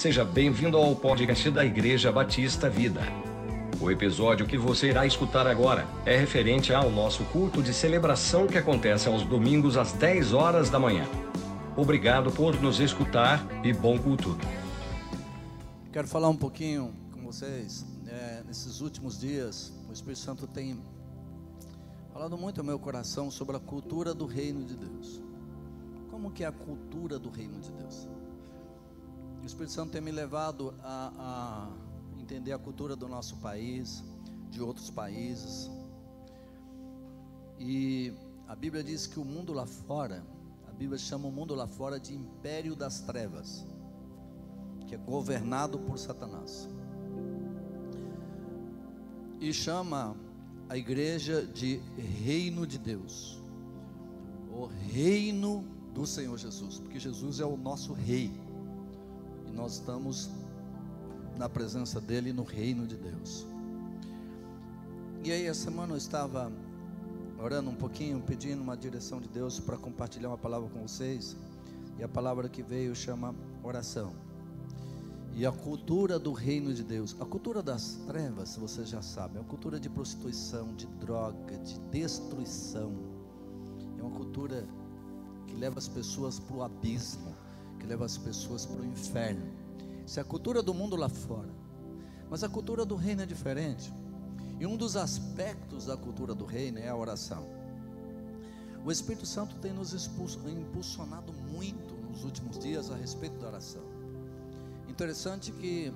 Seja bem-vindo ao podcast da Igreja Batista Vida. O episódio que você irá escutar agora é referente ao nosso culto de celebração que acontece aos domingos às 10 horas da manhã. Obrigado por nos escutar e bom culto. Quero falar um pouquinho com vocês. É, nesses últimos dias, o Espírito Santo tem falado muito ao meu coração sobre a cultura do reino de Deus. Como que é a cultura do reino de Deus? Espírito Santo tem me levado a, a entender a cultura do nosso país, de outros países. E a Bíblia diz que o mundo lá fora, a Bíblia chama o mundo lá fora de império das trevas, que é governado por Satanás. E chama a igreja de reino de Deus, o reino do Senhor Jesus, porque Jesus é o nosso rei. E nós estamos na presença dele no reino de Deus. E aí, essa semana eu estava orando um pouquinho, pedindo uma direção de Deus para compartilhar uma palavra com vocês. E a palavra que veio chama oração. E a cultura do reino de Deus, a cultura das trevas, você já sabe, é uma cultura de prostituição, de droga, de destruição. É uma cultura que leva as pessoas para o abismo que leva as pessoas para o inferno. Isso é a cultura do mundo lá fora. Mas a cultura do reino é diferente. E um dos aspectos da cultura do reino é a oração. O Espírito Santo tem nos impulsionado muito nos últimos dias a respeito da oração. Interessante que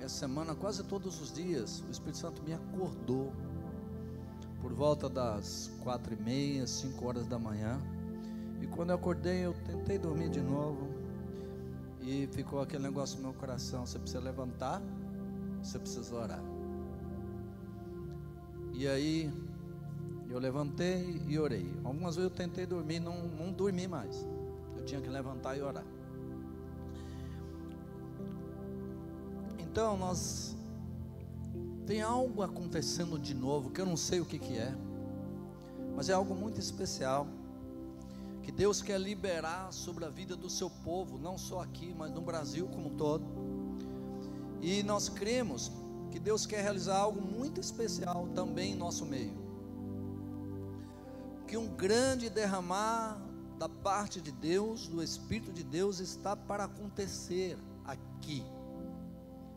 essa semana, quase todos os dias, o Espírito Santo me acordou por volta das quatro e meia, cinco horas da manhã. E quando eu acordei, eu tentei dormir de novo. E ficou aquele negócio no meu coração: você precisa levantar, você precisa orar. E aí, eu levantei e orei. Algumas vezes eu tentei dormir, não, não dormi mais. Eu tinha que levantar e orar. Então, nós. Tem algo acontecendo de novo que eu não sei o que, que é, mas é algo muito especial que Deus quer liberar sobre a vida do seu povo, não só aqui, mas no Brasil como um todo. E nós cremos que Deus quer realizar algo muito especial também em nosso meio. Que um grande derramar da parte de Deus, do Espírito de Deus, está para acontecer aqui.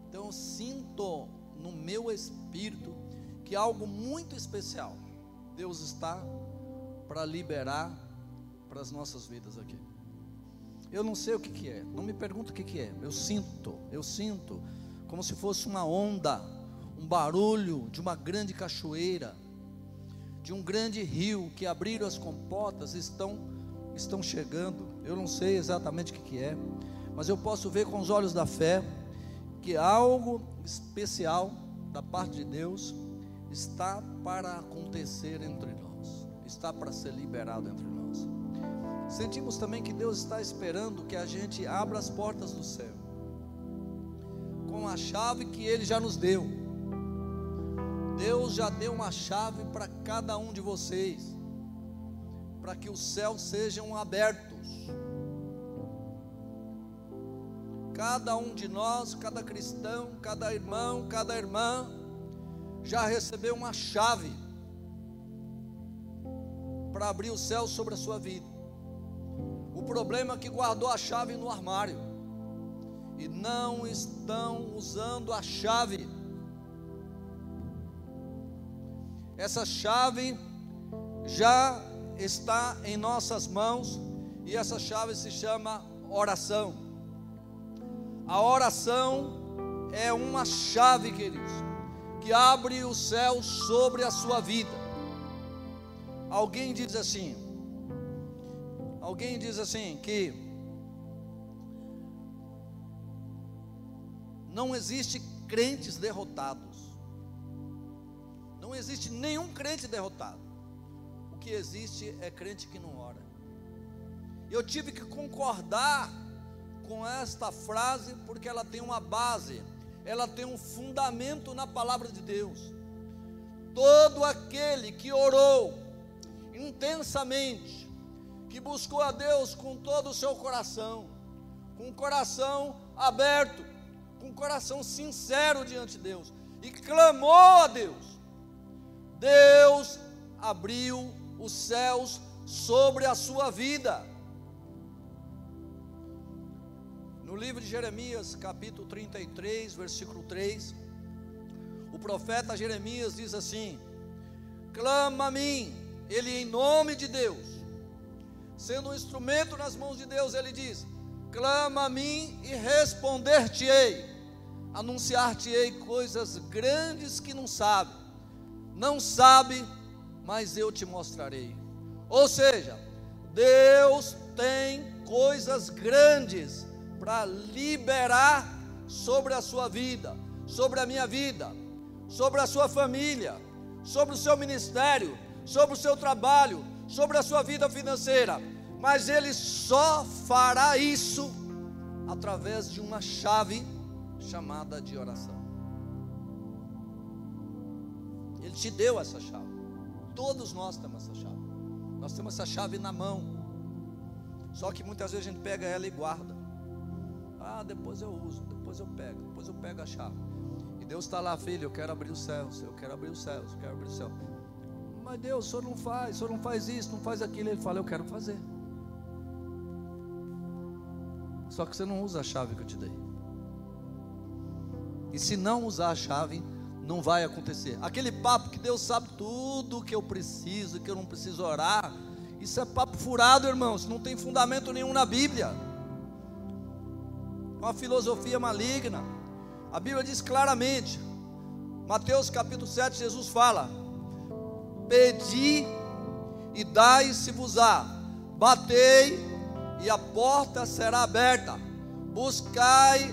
Então eu sinto no meu espírito que algo muito especial Deus está para liberar para as nossas vidas aqui. Eu não sei o que, que é, não me pergunta o que, que é. Eu sinto, eu sinto como se fosse uma onda, um barulho de uma grande cachoeira, de um grande rio que abriram as comportas, estão estão chegando. Eu não sei exatamente o que, que é, mas eu posso ver com os olhos da fé que algo especial da parte de Deus está para acontecer entre nós, está para ser liberado entre nós. Sentimos também que Deus está esperando que a gente abra as portas do céu, com a chave que Ele já nos deu. Deus já deu uma chave para cada um de vocês, para que os céus sejam abertos. Cada um de nós, cada cristão, cada irmão, cada irmã, já recebeu uma chave para abrir o céu sobre a sua vida. O problema é que guardou a chave no armário e não estão usando a chave. Essa chave já está em nossas mãos e essa chave se chama oração. A oração é uma chave, queridos, que abre o céu sobre a sua vida. Alguém diz assim: Alguém diz assim que não existe crentes derrotados. Não existe nenhum crente derrotado. O que existe é crente que não ora. Eu tive que concordar com esta frase porque ela tem uma base, ela tem um fundamento na palavra de Deus. Todo aquele que orou intensamente, que buscou a Deus com todo o seu coração, com o coração aberto, com um coração sincero diante de Deus e clamou a Deus, Deus abriu os céus sobre a sua vida. No livro de Jeremias, capítulo 33, versículo 3, o profeta Jeremias diz assim: Clama a mim, ele em nome de Deus, sendo um instrumento nas mãos de Deus, ele diz: Clama a mim e responder-te-ei, anunciar-te-ei coisas grandes que não sabe, não sabe, mas eu te mostrarei. Ou seja, Deus tem coisas grandes para liberar sobre a sua vida, sobre a minha vida, sobre a sua família, sobre o seu ministério, sobre o seu trabalho, sobre a sua vida financeira. Mas Ele só fará isso através de uma chave chamada de oração. Ele te deu essa chave. Todos nós temos essa chave. Nós temos essa chave na mão. Só que muitas vezes a gente pega ela e guarda. Ah, depois eu uso, depois eu pego, depois eu pego a chave. E Deus está lá, filho, eu quero abrir os céus, eu quero abrir os céus, eu quero abrir os céus. Mas Deus, o senhor não faz, o senhor não faz isso, não faz aquilo. Ele fala, eu quero fazer. Só que você não usa a chave que eu te dei. E se não usar a chave, não vai acontecer. Aquele papo que Deus sabe tudo que eu preciso, que eu não preciso orar. Isso é papo furado, irmãos. Não tem fundamento nenhum na Bíblia uma filosofia maligna. A Bíblia diz claramente, Mateus capítulo 7, Jesus fala: Pedi e dai-se-vos-á, batei e a porta será aberta, buscai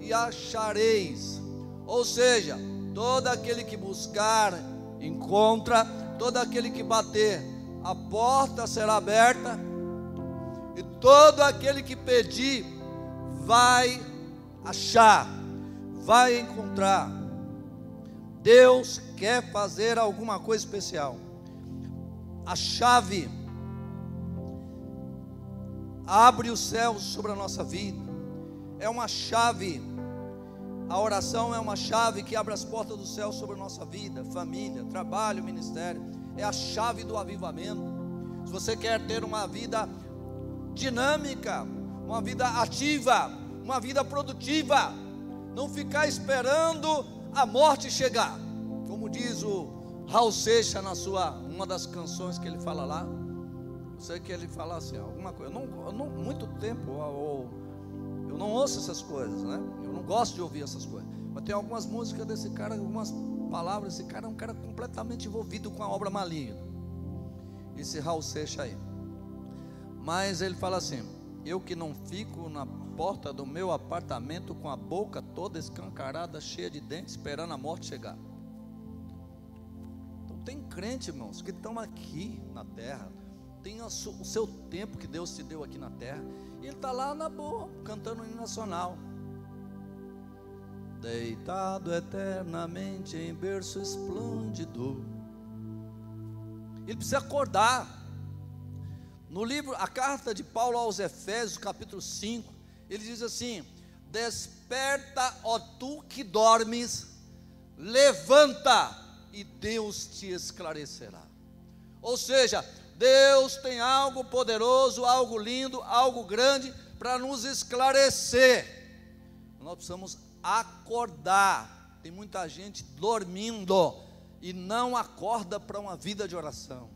e achareis. Ou seja, todo aquele que buscar, encontra, todo aquele que bater, a porta será aberta, e todo aquele que pedir, vai achar, vai encontrar. Deus quer fazer alguma coisa especial. A chave abre os céus sobre a nossa vida. É uma chave. A oração é uma chave que abre as portas do céu sobre a nossa vida, família, trabalho, ministério. É a chave do avivamento. Se você quer ter uma vida dinâmica, uma vida ativa, uma vida produtiva, não ficar esperando a morte chegar. Como diz o Raul Seixas na sua uma das canções que ele fala lá, eu sei que ele fala assim, alguma coisa. Eu não, eu não muito tempo ou, eu não ouço essas coisas, né? Eu não gosto de ouvir essas coisas. Mas tem algumas músicas desse cara, algumas palavras. Esse cara é um cara completamente envolvido com a obra maligna. Esse Raul Seixas aí. Mas ele fala assim: Eu que não fico na porta do meu apartamento com a boca toda escancarada, cheia de dentes, esperando a morte chegar. Então tem crente, irmãos, que estão aqui na terra, tem o seu tempo que Deus te deu aqui na terra, e ele está lá na boa, cantando o hino nacional. Deitado eternamente em berço esplêndido. Ele precisa acordar. No livro, a carta de Paulo aos Efésios, capítulo 5, ele diz assim: Desperta, ó tu que dormes, levanta e Deus te esclarecerá. Ou seja, Deus tem algo poderoso, algo lindo, algo grande para nos esclarecer. Nós precisamos acordar. Tem muita gente dormindo e não acorda para uma vida de oração.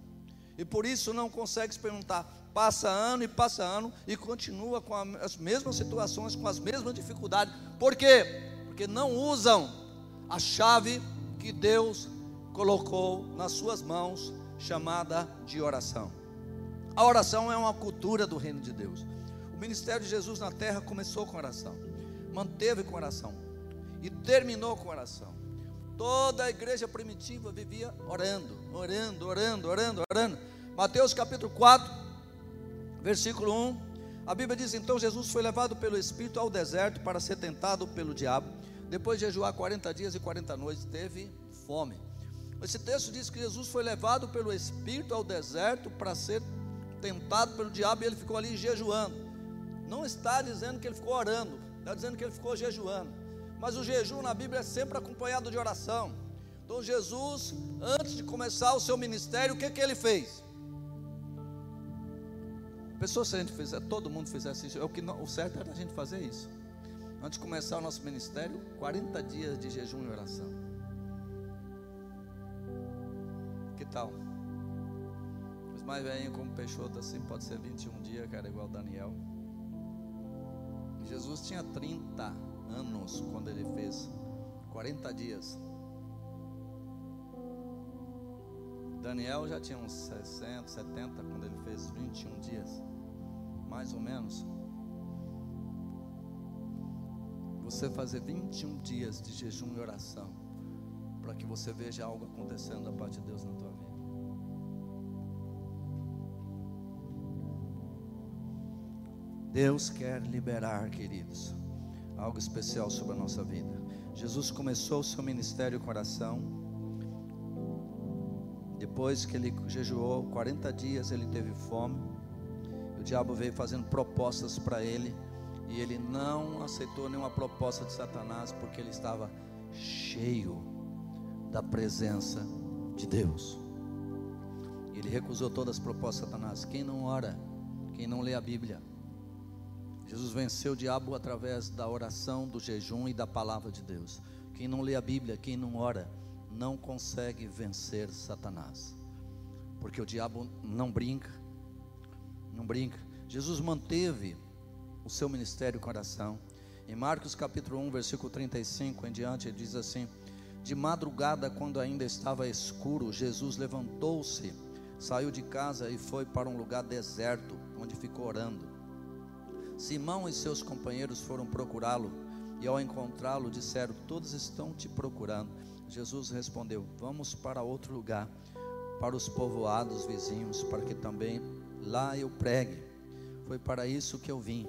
E por isso não consegue experimentar passa ano e passa ano e continua com as mesmas situações, com as mesmas dificuldades. Por quê? Porque não usam a chave que Deus colocou nas suas mãos, chamada de oração. A oração é uma cultura do reino de Deus. O ministério de Jesus na terra começou com oração, manteve com oração e terminou com oração. Toda a igreja primitiva vivia orando, orando, orando, orando, orando. Mateus capítulo 4, versículo 1, a Bíblia diz: Então Jesus foi levado pelo Espírito ao deserto para ser tentado pelo diabo. Depois de jejuar 40 dias e 40 noites, teve fome. Esse texto diz que Jesus foi levado pelo Espírito ao deserto para ser tentado pelo diabo e ele ficou ali jejuando. Não está dizendo que ele ficou orando, está dizendo que ele ficou jejuando. Mas o jejum na Bíblia é sempre acompanhado de oração. Então Jesus, antes de começar o seu ministério, o que, que ele fez? Pessoas, se a gente fizer, todo mundo fizesse isso, é o, que o certo era a gente fazer isso. Antes de começar o nosso ministério, 40 dias de jejum e oração. Que tal? Os mais velhinhos como Peixoto assim, pode ser 21 dias, cara, igual Daniel. Jesus tinha 30 anos quando ele fez 40 dias. Daniel já tinha uns 60, 70 quando ele fez 21 dias, mais ou menos. Você fazer 21 dias de jejum e oração, para que você veja algo acontecendo da parte de Deus na tua vida. Deus quer liberar, queridos, algo especial sobre a nossa vida. Jesus começou o seu ministério com oração depois que ele jejuou 40 dias, ele teve fome. O diabo veio fazendo propostas para ele. E ele não aceitou nenhuma proposta de Satanás, porque ele estava cheio da presença de Deus. Ele recusou todas as propostas de Satanás. Quem não ora, quem não lê a Bíblia. Jesus venceu o diabo através da oração, do jejum e da palavra de Deus. Quem não lê a Bíblia, quem não ora, não consegue vencer Satanás, porque o diabo não brinca, não brinca. Jesus manteve o seu ministério com oração. Em Marcos capítulo 1, versículo 35 em diante, ele diz assim: De madrugada, quando ainda estava escuro, Jesus levantou-se, saiu de casa e foi para um lugar deserto, onde ficou orando. Simão e seus companheiros foram procurá-lo, e ao encontrá-lo disseram: Todos estão te procurando. Jesus respondeu: Vamos para outro lugar, para os povoados vizinhos, para que também lá eu pregue. Foi para isso que eu vim.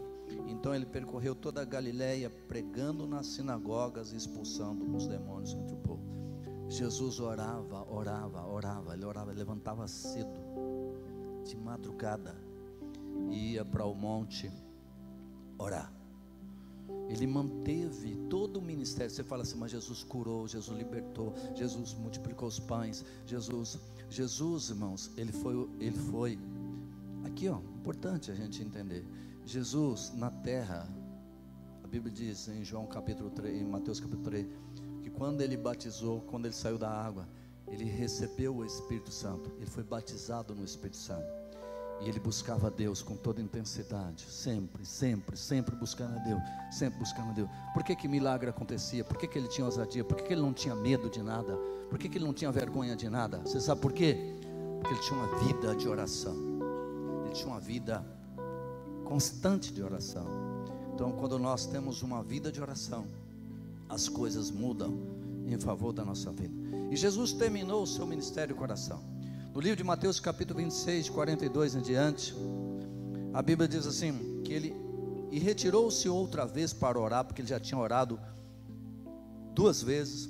Então ele percorreu toda a Galiléia, pregando nas sinagogas e expulsando os demônios entre o povo. Jesus orava, orava, orava, ele orava, ele levantava cedo, de madrugada, ia para o monte orar. Ele manteve todo o ministério. Você fala assim, mas Jesus curou, Jesus libertou, Jesus multiplicou os pães, Jesus, Jesus, irmãos, ele foi, ele foi. Aqui, ó, importante a gente entender. Jesus na terra, a Bíblia diz em João capítulo 3, em Mateus capítulo 3, que quando ele batizou, quando ele saiu da água, ele recebeu o Espírito Santo, ele foi batizado no Espírito Santo. E ele buscava Deus com toda intensidade, sempre, sempre, sempre buscando a Deus, sempre buscando a Deus. Por que, que milagre acontecia? Por que, que ele tinha ousadia? Por que, que ele não tinha medo de nada? Por que, que ele não tinha vergonha de nada? Você sabe por quê? Porque ele tinha uma vida de oração, ele tinha uma vida constante de oração. Então, quando nós temos uma vida de oração, as coisas mudam em favor da nossa vida. E Jesus terminou o seu ministério com oração. No livro de Mateus, capítulo 26, 42 em diante, a Bíblia diz assim: que ele e retirou-se outra vez para orar, porque ele já tinha orado duas vezes,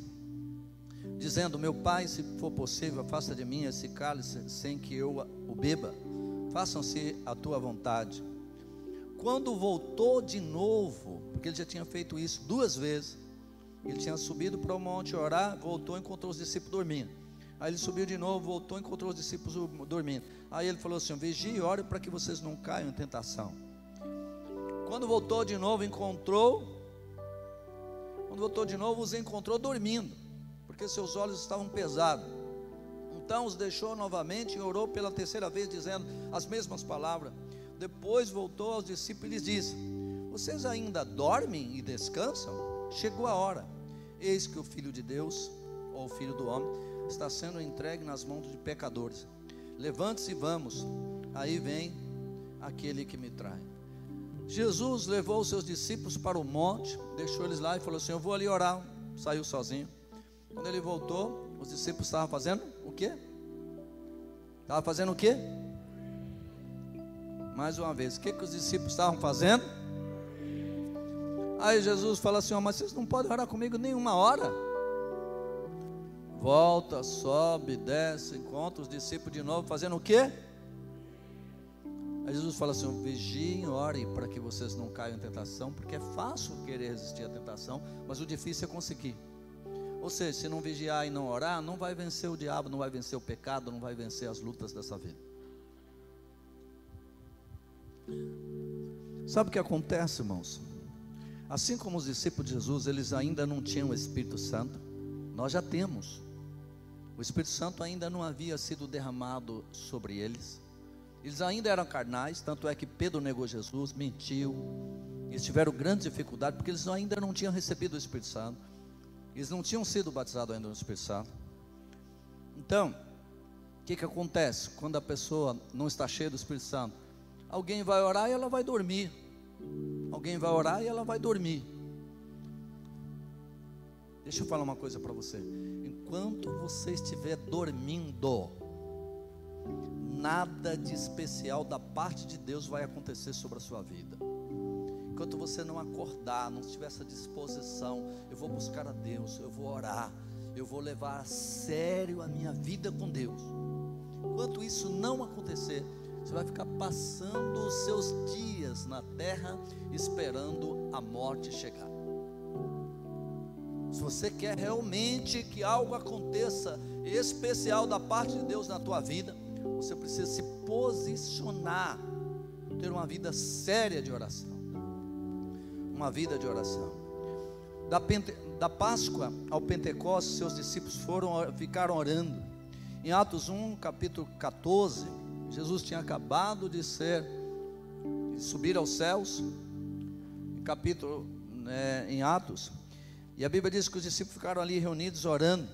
dizendo: Meu pai, se for possível, afasta de mim esse cálice sem que eu o beba, façam-se a tua vontade. Quando voltou de novo, porque ele já tinha feito isso duas vezes, ele tinha subido para o monte orar, voltou e encontrou os discípulos dormindo. Aí ele subiu de novo, voltou, encontrou os discípulos dormindo. Aí ele falou assim: Vigie e ore para que vocês não caiam em tentação. Quando voltou de novo, encontrou. Quando voltou de novo, os encontrou dormindo, porque seus olhos estavam pesados. Então os deixou novamente e orou pela terceira vez, dizendo as mesmas palavras. Depois voltou aos discípulos e lhes disse: Vocês ainda dormem e descansam? Chegou a hora. Eis que o Filho de Deus, ou Filho do Homem, está sendo entregue nas mãos de pecadores. Levante-se e vamos. Aí vem aquele que me trai. Jesus levou os seus discípulos para o monte, deixou eles lá e falou assim: Eu vou ali orar. Saiu sozinho. Quando ele voltou, os discípulos estavam fazendo o quê? Estavam fazendo o quê? Mais uma vez, o que, que os discípulos estavam fazendo? Aí Jesus fala assim: oh, Mas vocês não podem orar comigo nenhuma hora volta, sobe, desce, encontra os discípulos de novo, fazendo o quê? Aí Jesus fala assim: vigiem orem para que vocês não caiam em tentação, porque é fácil querer resistir à tentação, mas o difícil é conseguir. Ou seja, se não vigiar e não orar, não vai vencer o diabo, não vai vencer o pecado, não vai vencer as lutas dessa vida. Sabe o que acontece, irmãos? Assim como os discípulos de Jesus, eles ainda não tinham o Espírito Santo, nós já temos. O Espírito Santo ainda não havia sido derramado sobre eles. Eles ainda eram carnais, tanto é que Pedro negou Jesus, mentiu. Eles tiveram grande dificuldade porque eles ainda não tinham recebido o Espírito Santo. Eles não tinham sido batizados ainda no Espírito Santo. Então, o que, que acontece quando a pessoa não está cheia do Espírito Santo? Alguém vai orar e ela vai dormir. Alguém vai orar e ela vai dormir. Deixa eu falar uma coisa para você. Enquanto você estiver dormindo, nada de especial da parte de Deus vai acontecer sobre a sua vida. Enquanto você não acordar, não tiver essa disposição, eu vou buscar a Deus, eu vou orar, eu vou levar a sério a minha vida com Deus. Enquanto isso não acontecer, você vai ficar passando os seus dias na terra esperando a morte chegar. Se você quer realmente que algo aconteça especial da parte de Deus na tua vida, você precisa se posicionar, ter uma vida séria de oração. Uma vida de oração. Da, Pente, da Páscoa ao Pentecostes, seus discípulos foram ficaram orando. Em Atos 1, capítulo 14, Jesus tinha acabado de ser de subir aos céus. Capítulo né, em Atos, e a Bíblia diz que os discípulos ficaram ali reunidos orando.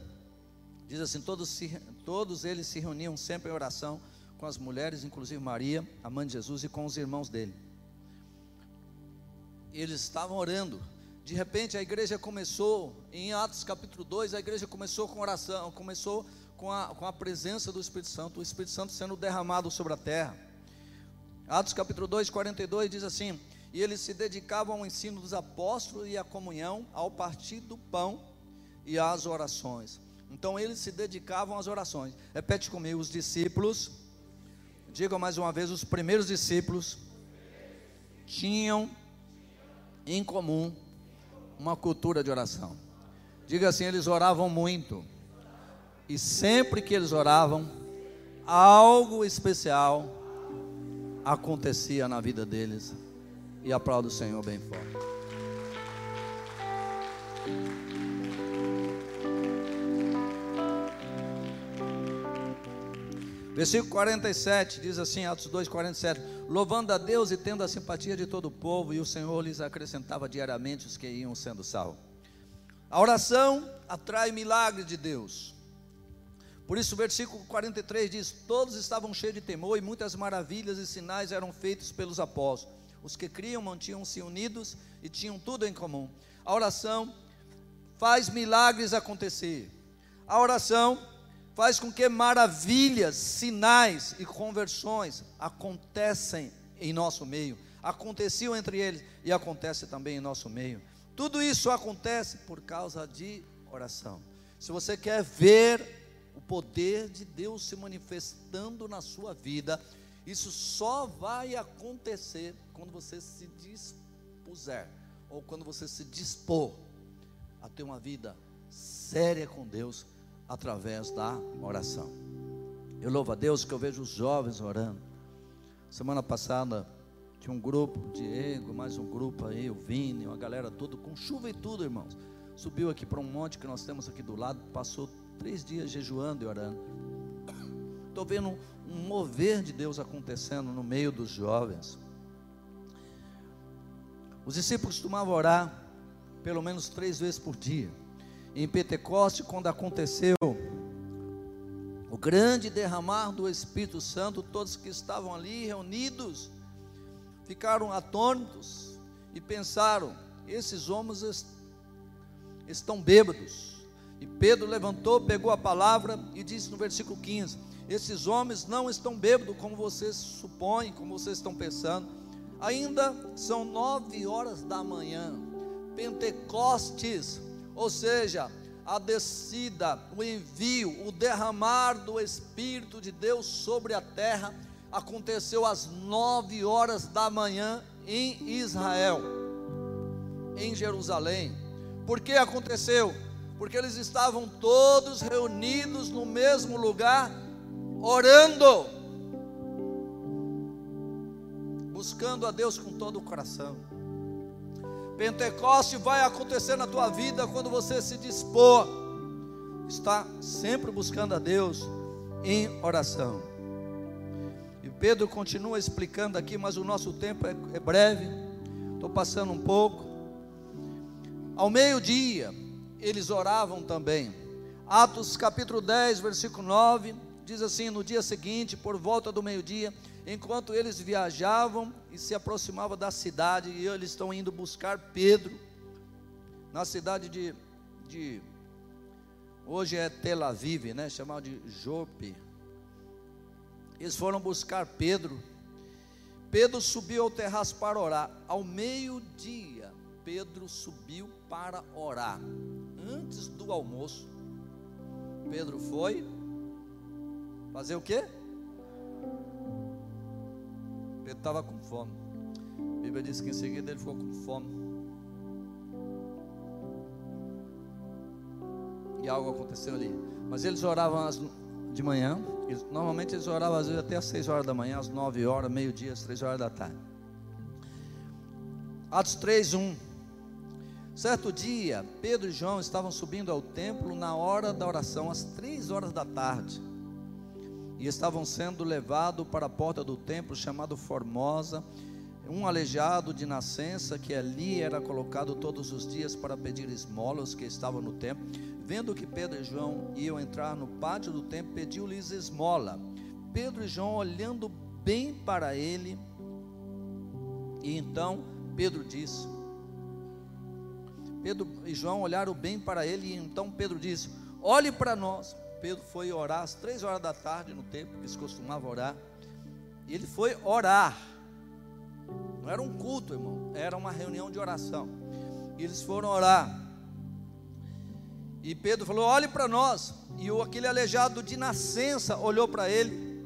Diz assim: todos, se, todos eles se reuniam sempre em oração com as mulheres, inclusive Maria, a mãe de Jesus, e com os irmãos dele. Eles estavam orando. De repente a igreja começou, em Atos capítulo 2, a igreja começou com oração, começou com a, com a presença do Espírito Santo, o Espírito Santo sendo derramado sobre a terra. Atos capítulo 2, 42 diz assim: E eles se dedicavam ao ensino dos apóstolos e à comunhão, ao partir do pão e às orações. Então eles se dedicavam às orações. Repete comigo, os discípulos, diga mais uma vez, os primeiros discípulos tinham em comum uma cultura de oração. Diga assim, eles oravam muito. E sempre que eles oravam, algo especial acontecia na vida deles. E aplaudo o Senhor bem forte. Versículo 47 diz assim, Atos 2, 47: Louvando a Deus e tendo a simpatia de todo o povo, e o Senhor lhes acrescentava diariamente os que iam sendo salvos. A oração atrai milagres de Deus. Por isso, o versículo 43 diz: Todos estavam cheios de temor, e muitas maravilhas e sinais eram feitos pelos apóstolos. Os que criam mantinham-se unidos e tinham tudo em comum. A oração faz milagres acontecer. A oração faz com que maravilhas, sinais e conversões acontecem em nosso meio. Aconteciam entre eles e acontece também em nosso meio. Tudo isso acontece por causa de oração. Se você quer ver o poder de Deus se manifestando na sua vida, isso só vai acontecer quando você se dispuser, ou quando você se dispor a ter uma vida séria com Deus através da oração. Eu louvo a Deus que eu vejo os jovens orando. Semana passada tinha um grupo, Diego, mais um grupo aí, o Vini, uma galera toda, com chuva e tudo, irmãos. Subiu aqui para um monte que nós temos aqui do lado, passou três dias jejuando e orando. Estou vendo um mover de Deus acontecendo no meio dos jovens. Os discípulos costumavam orar pelo menos três vezes por dia em Pentecoste, quando aconteceu o grande derramar do Espírito Santo, todos que estavam ali reunidos ficaram atônitos e pensaram: esses homens estão bêbados. E Pedro levantou, pegou a palavra e disse no versículo 15: Esses homens não estão bêbados como vocês supõem, como vocês estão pensando. Ainda são nove horas da manhã. Pentecostes ou seja, a descida, o envio, o derramar do Espírito de Deus sobre a terra aconteceu às nove horas da manhã em Israel, em Jerusalém. Por que aconteceu? Porque eles estavam todos reunidos no mesmo lugar, orando, buscando a Deus com todo o coração. Pentecoste vai acontecer na tua vida quando você se dispor, está sempre buscando a Deus em oração. E Pedro continua explicando aqui, mas o nosso tempo é, é breve, estou passando um pouco. Ao meio-dia, eles oravam também. Atos capítulo 10, versículo 9, diz assim: No dia seguinte, por volta do meio-dia, enquanto eles viajavam e se aproximavam da cidade, e eles estão indo buscar Pedro, na cidade de, de hoje é Tel Aviv, né? Chamado de Jope. Eles foram buscar Pedro. Pedro subiu ao terraço para orar. Ao meio-dia, Pedro subiu para orar. Antes do almoço, Pedro foi fazer o quê? Pedro estava com fome. A Bíblia diz que em seguida ele ficou com fome. E algo aconteceu ali. Mas eles oravam de manhã. Normalmente eles oravam às vezes até às 6 horas da manhã, às 9 horas, meio-dia, às 3 horas da tarde. Atos 3, 1. Certo dia, Pedro e João estavam subindo ao templo na hora da oração, às três horas da tarde e estavam sendo levados para a porta do templo chamado Formosa, um aleijado de nascença que ali era colocado todos os dias para pedir esmolas que estavam no templo. Vendo que Pedro e João iam entrar no pátio do templo, pediu-lhes esmola. Pedro e João olhando bem para ele, e então Pedro disse: Pedro e João olharam bem para ele, e então Pedro disse: Olhe para nós. Pedro foi orar às três horas da tarde no templo, que eles costumavam orar. E ele foi orar. Não era um culto, irmão, era uma reunião de oração. E eles foram orar. E Pedro falou: Olhe para nós. E aquele aleijado de nascença olhou para ele.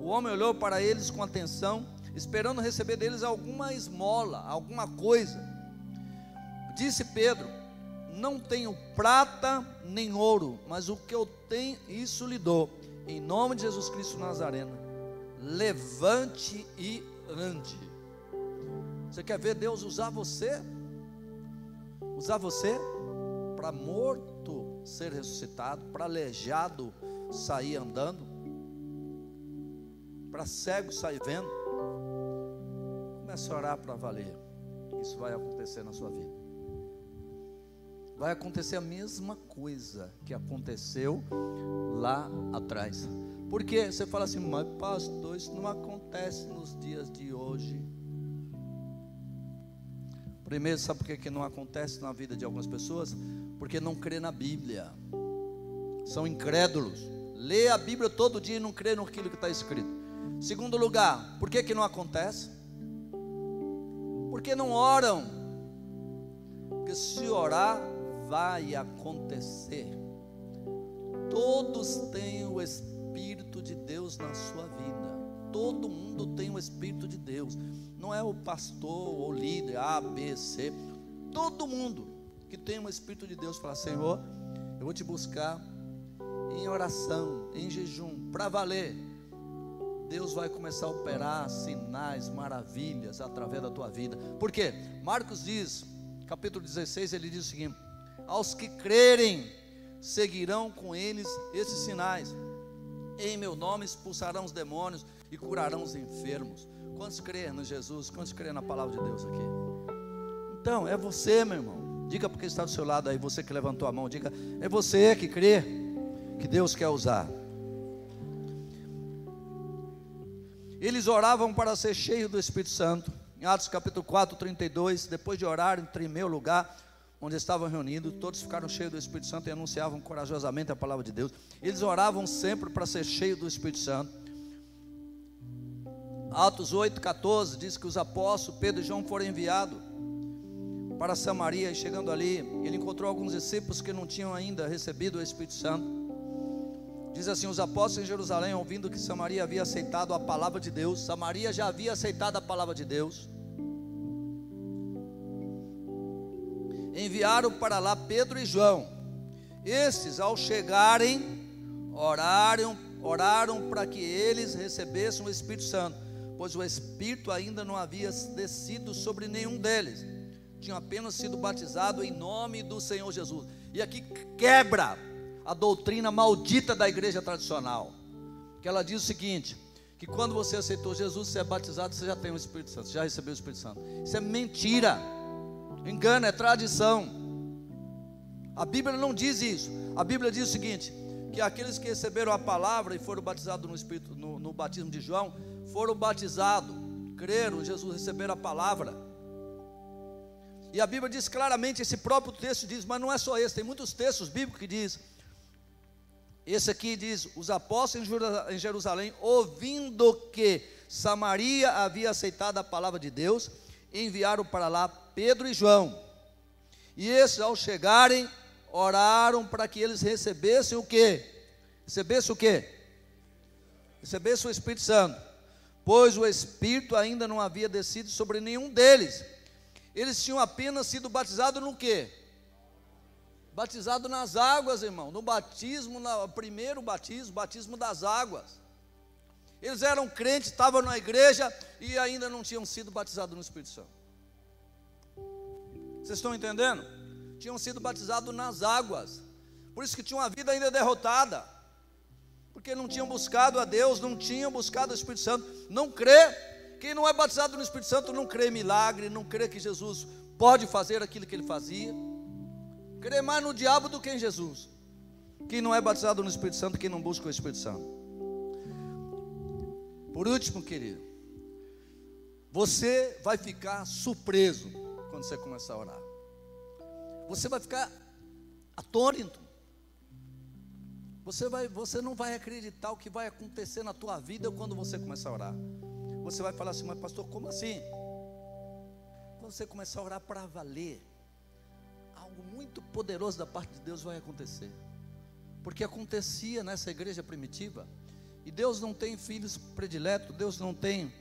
O homem olhou para eles com atenção, esperando receber deles alguma esmola, alguma coisa. Disse Pedro: não tenho prata nem ouro, mas o que eu tenho, isso lhe dou. Em nome de Jesus Cristo Nazareno, levante e ande. Você quer ver Deus usar você? Usar você para morto ser ressuscitado, para aleijado sair andando, para cego sair vendo. Comece a orar para valer. Isso vai acontecer na sua vida vai acontecer a mesma coisa que aconteceu lá atrás. Porque você fala assim, mas pastor, isso não acontece nos dias de hoje. Primeiro, sabe por que, que não acontece na vida de algumas pessoas? Porque não crê na Bíblia. São incrédulos. Lê a Bíblia todo dia e não crê naquilo que está escrito. Segundo lugar, por que, que não acontece? Porque não oram. Porque se orar, vai acontecer. Todos têm o Espírito de Deus na sua vida. Todo mundo tem o Espírito de Deus. Não é o pastor ou líder A, B, C. Todo mundo que tem o Espírito de Deus fala: Senhor, eu vou te buscar em oração, em jejum, para valer. Deus vai começar a operar sinais, maravilhas através da tua vida. Por quê? Marcos diz, capítulo 16, ele diz o seguinte: aos que crerem, seguirão com eles esses sinais. Em meu nome expulsarão os demônios e curarão os enfermos. Quantos creem no Jesus? Quantos creem na palavra de Deus aqui? Então, é você, meu irmão. Diga porque está do seu lado aí, você que levantou a mão. Diga, é você que crê que Deus quer usar. Eles oravam para ser cheios do Espírito Santo. Em Atos capítulo 4, 32, depois de orar, tremeu o lugar onde estavam reunidos, todos ficaram cheios do Espírito Santo e anunciavam corajosamente a palavra de Deus. Eles oravam sempre para ser cheios do Espírito Santo. Atos 8, 14 diz que os apóstolos Pedro e João foram enviados para Samaria e chegando ali, ele encontrou alguns discípulos que não tinham ainda recebido o Espírito Santo. Diz assim: os apóstolos em Jerusalém, ouvindo que Samaria havia aceitado a palavra de Deus, Samaria já havia aceitado a palavra de Deus, enviaram para lá Pedro e João. Estes, ao chegarem, oraram, oraram para que eles recebessem o Espírito Santo, pois o Espírito ainda não havia descido sobre nenhum deles, tinham apenas sido batizado em nome do Senhor Jesus. E aqui quebra a doutrina maldita da igreja tradicional. Que ela diz o seguinte: que quando você aceitou Jesus, você é batizado, você já tem o Espírito Santo, já recebeu o Espírito Santo. Isso é mentira. Engano, é tradição. A Bíblia não diz isso. A Bíblia diz o seguinte: que aqueles que receberam a palavra e foram batizados no Espírito, no, no batismo de João, foram batizados, creram, Jesus receberam a palavra. E a Bíblia diz claramente, esse próprio texto diz, mas não é só esse, tem muitos textos bíblicos que diz. Esse aqui diz: os apóstolos em Jerusalém, ouvindo que Samaria havia aceitado a palavra de Deus, enviaram para lá Pedro e João. E esses, ao chegarem, oraram para que eles recebessem o que? Recebessem o que? Recebessem o Espírito Santo, pois o Espírito ainda não havia descido sobre nenhum deles eles tinham apenas sido batizados no quê? Batizado nas águas, irmão. No batismo, no primeiro batismo, batismo das águas. Eles eram crentes, estavam na igreja e ainda não tinham sido batizados no Espírito Santo. Vocês estão entendendo? Tinham sido batizados nas águas. Por isso que tinham uma vida ainda derrotada. Porque não tinham buscado a Deus, não tinham buscado o Espírito Santo. Não crê quem não é batizado no Espírito Santo não crê em milagre, não crê que Jesus pode fazer aquilo que ele fazia. Crê mais no diabo do que em Jesus. Quem não é batizado no Espírito Santo, quem não busca o Espírito Santo. Por último, querido, você vai ficar surpreso quando você começar a orar. Você vai ficar atônito. Você, vai, você não vai acreditar o que vai acontecer na tua vida quando você começar a orar. Você vai falar assim, mas pastor, como assim? Quando você começar a orar para valer, algo muito poderoso da parte de Deus vai acontecer. Porque acontecia nessa igreja primitiva. E Deus não tem filhos prediletos, Deus não tem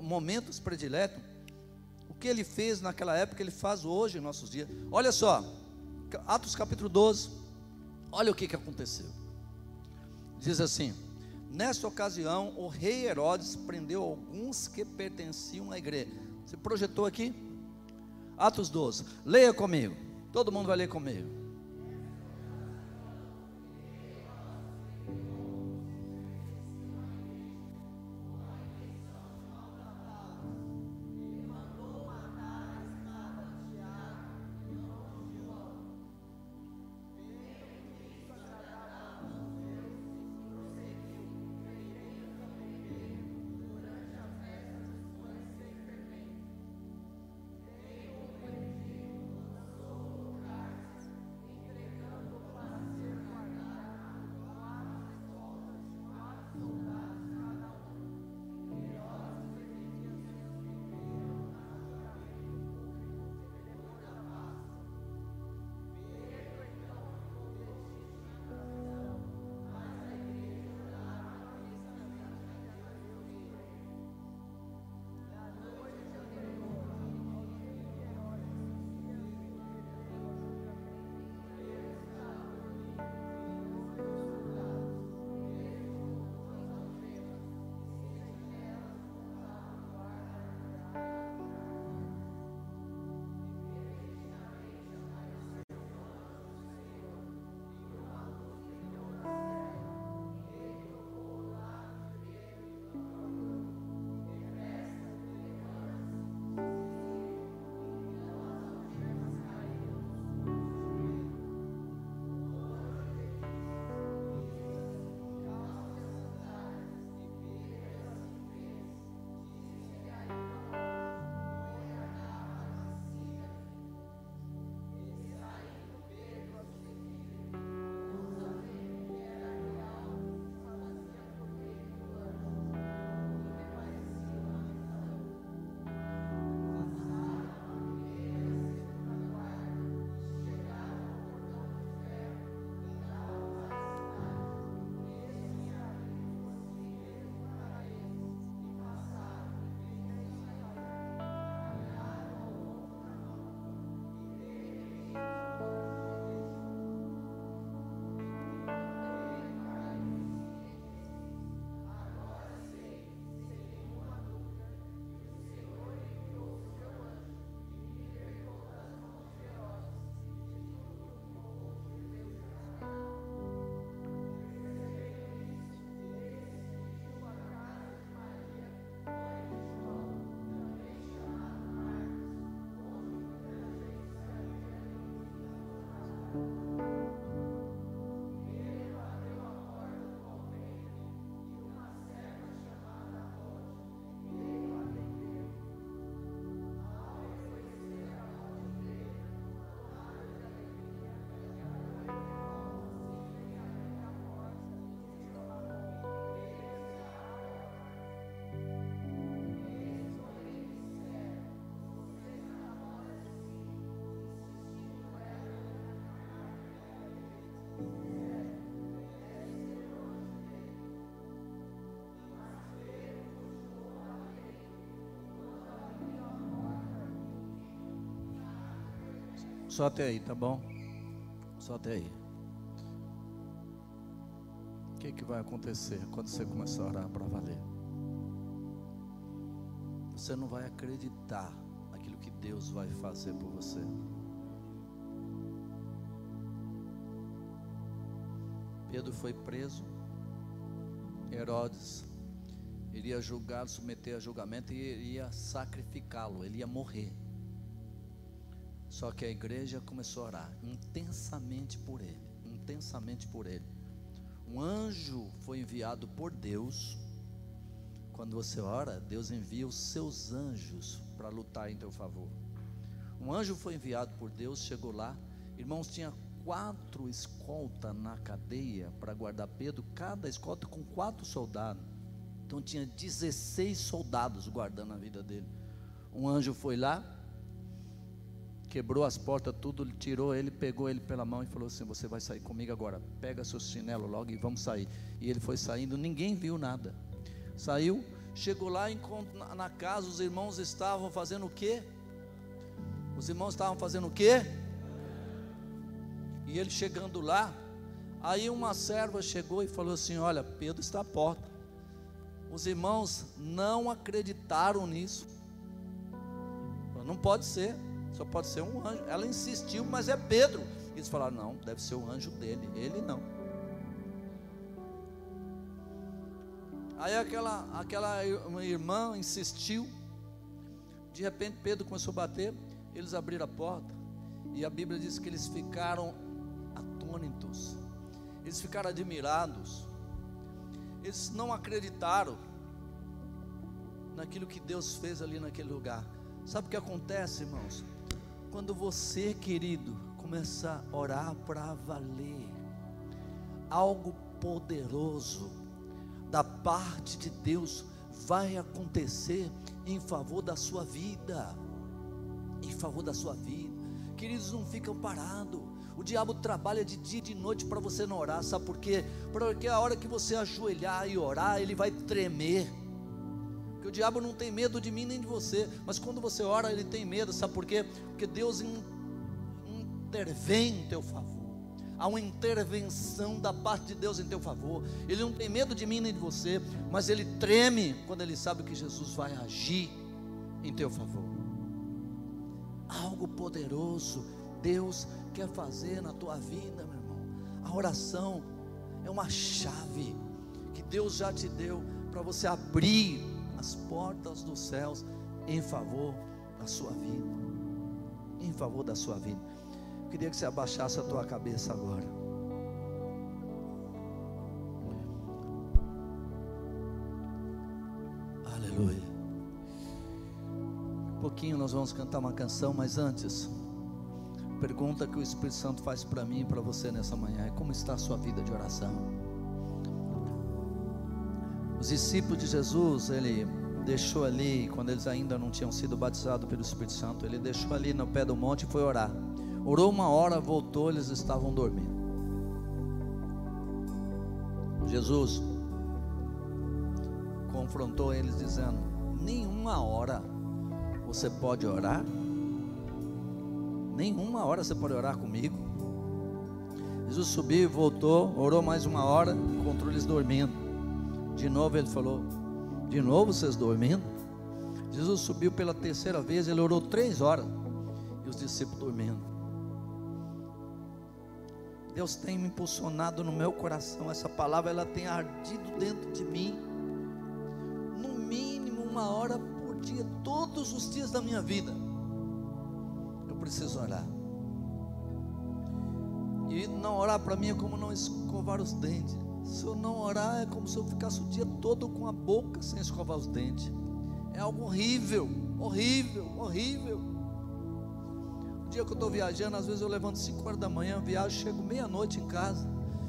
momentos prediletos. Que ele fez naquela época, ele faz hoje em nossos dias. Olha só, Atos capítulo 12, olha o que, que aconteceu. Diz assim: Nesta ocasião, o rei Herodes prendeu alguns que pertenciam à igreja. Você projetou aqui? Atos 12. Leia comigo. Todo mundo vai ler comigo. Só até aí, tá bom? Só até aí. O que, que vai acontecer quando você começar a orar para valer? Você não vai acreditar naquilo que Deus vai fazer por você. Pedro foi preso. Herodes iria julgá-lo, submeter a julgamento e iria sacrificá-lo, ele ia morrer. Só que a igreja começou a orar intensamente por ele, intensamente por ele. Um anjo foi enviado por Deus. Quando você ora, Deus envia os seus anjos para lutar em teu favor. Um anjo foi enviado por Deus, chegou lá. Irmãos, tinha quatro escoltas na cadeia para guardar Pedro, cada escolta com quatro soldados. Então tinha 16 soldados guardando a vida dele. Um anjo foi lá, quebrou as portas, tudo, tirou ele, pegou ele pela mão e falou assim: Você vai sair comigo agora, pega seu chinelo logo e vamos sair. E ele foi saindo, ninguém viu nada. Saiu, chegou lá na casa, os irmãos estavam fazendo o quê? Os irmãos estavam fazendo o quê? E ele chegando lá, aí uma serva chegou e falou assim: Olha, Pedro está à porta. Os irmãos não acreditaram nisso. Não pode ser, só pode ser um anjo. Ela insistiu, mas é Pedro. Eles falaram: Não, deve ser o anjo dele, ele não. Aí aquela, aquela irmã insistiu. De repente Pedro começou a bater. Eles abriram a porta. E a Bíblia diz que eles ficaram atônitos, eles ficaram admirados, eles não acreditaram naquilo que Deus fez ali naquele lugar. Sabe o que acontece, irmãos? Quando você, querido, começar a orar para valer, algo poderoso da parte de Deus vai acontecer em favor da sua vida. Em favor da sua vida. Queridos, não ficam parados. O diabo trabalha de dia e de noite para você não orar, sabe por quê? Porque a hora que você ajoelhar e orar, ele vai tremer. Porque o diabo não tem medo de mim nem de você, mas quando você ora, ele tem medo, sabe por quê? Porque Deus intervém em teu favor. Há uma intervenção da parte de Deus em teu favor. Ele não tem medo de mim nem de você, mas ele treme quando ele sabe que Jesus vai agir em teu favor. Algo poderoso Deus quer fazer na tua vida, meu irmão. A oração é uma chave que Deus já te deu para você abrir as portas dos céus em favor da sua vida. Em favor da sua vida. Eu queria que você abaixasse a tua cabeça agora. Aleluia. Um pouquinho nós vamos cantar uma canção, mas antes pergunta que o Espírito Santo faz para mim e para você nessa manhã é: como está a sua vida de oração? Os discípulos de Jesus, ele deixou ali, quando eles ainda não tinham sido batizados pelo Espírito Santo, ele deixou ali no pé do monte e foi orar. Orou uma hora, voltou, eles estavam dormindo. Jesus confrontou eles dizendo: Nenhuma hora você pode orar? Nenhuma hora você pode orar comigo. Jesus subiu voltou, orou mais uma hora, encontrou eles dormindo. De novo ele falou: De novo vocês dormindo? Jesus subiu pela terceira vez, ele orou três horas e os discípulos dormindo. Deus tem me impulsionado no meu coração, essa palavra ela tem ardido dentro de mim, no mínimo uma hora por dia, todos os dias da minha vida preciso orar. E não orar para mim é como não escovar os dentes. Se eu não orar, é como se eu ficasse o dia todo com a boca sem escovar os dentes. É algo horrível, horrível, horrível. O dia que eu estou viajando, às vezes eu levanto 5 horas da manhã, viajo, chego meia-noite em casa.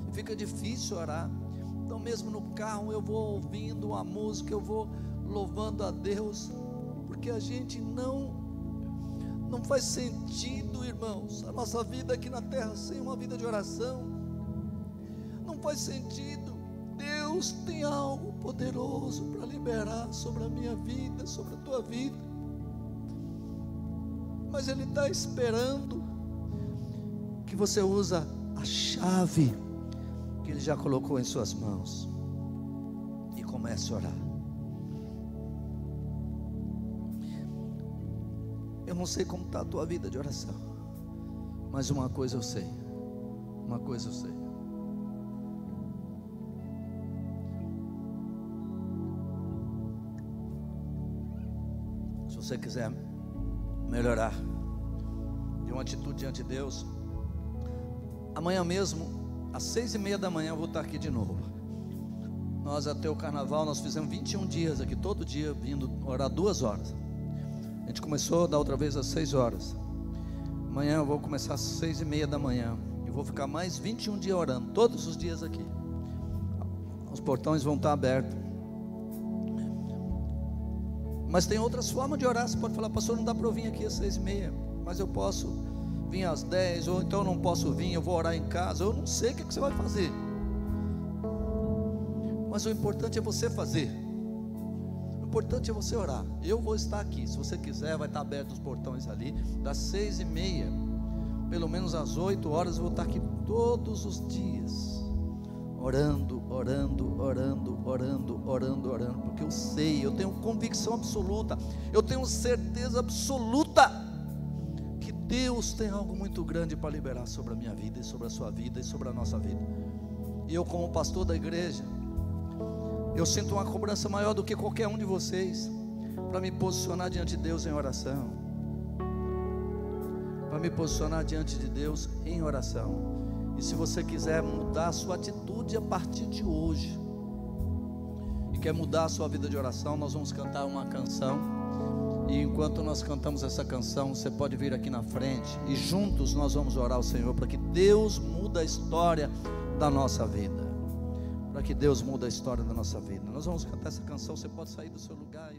E fica difícil orar. Então, mesmo no carro, eu vou ouvindo uma música, eu vou louvando a Deus, porque a gente não não faz sentido, irmãos, a nossa vida aqui na terra sem uma vida de oração. Faz sentido. Deus tem algo poderoso para liberar sobre a minha vida, sobre a tua vida. Mas Ele está esperando que você usa a chave que Ele já colocou em suas mãos e comece a orar. Eu não sei como está a tua vida de oração, mas uma coisa eu sei. Uma coisa eu sei. Você quiser melhorar de uma atitude diante de Deus, amanhã mesmo, às seis e meia da manhã, eu vou estar aqui de novo. Nós até o carnaval, nós fizemos 21 dias aqui, todo dia vindo orar duas horas. A gente começou da outra vez às seis horas. Amanhã eu vou começar às seis e meia da manhã. E vou ficar mais 21 dias orando, todos os dias aqui. Os portões vão estar abertos. Mas tem outras formas de orar. Você pode falar, pastor, não dá para eu vir aqui às seis e meia. Mas eu posso vir às dez, ou então eu não posso vir, eu vou orar em casa. Eu não sei o que você vai fazer. Mas o importante é você fazer. O importante é você orar. Eu vou estar aqui. Se você quiser, vai estar aberto os portões ali. Das seis e meia, pelo menos às oito horas, eu vou estar aqui todos os dias. Orando, orando, orando, orando, orando, orando. Porque eu sei, eu tenho convicção absoluta. Eu tenho certeza absoluta. que Deus tem algo muito grande para liberar sobre a minha vida e sobre a sua vida e sobre a nossa vida. E eu, como pastor da igreja, eu sinto uma cobrança maior do que qualquer um de vocês para me posicionar diante de Deus em oração. Para me posicionar diante de Deus em oração. E se você quiser mudar a sua atitude a partir de hoje, e quer mudar a sua vida de oração, nós vamos cantar uma canção. E enquanto nós cantamos essa canção, você pode vir aqui na frente e juntos nós vamos orar ao Senhor para que Deus muda a história da nossa vida para que Deus mude a história da nossa vida. Nós vamos cantar essa canção. Você pode sair do seu lugar.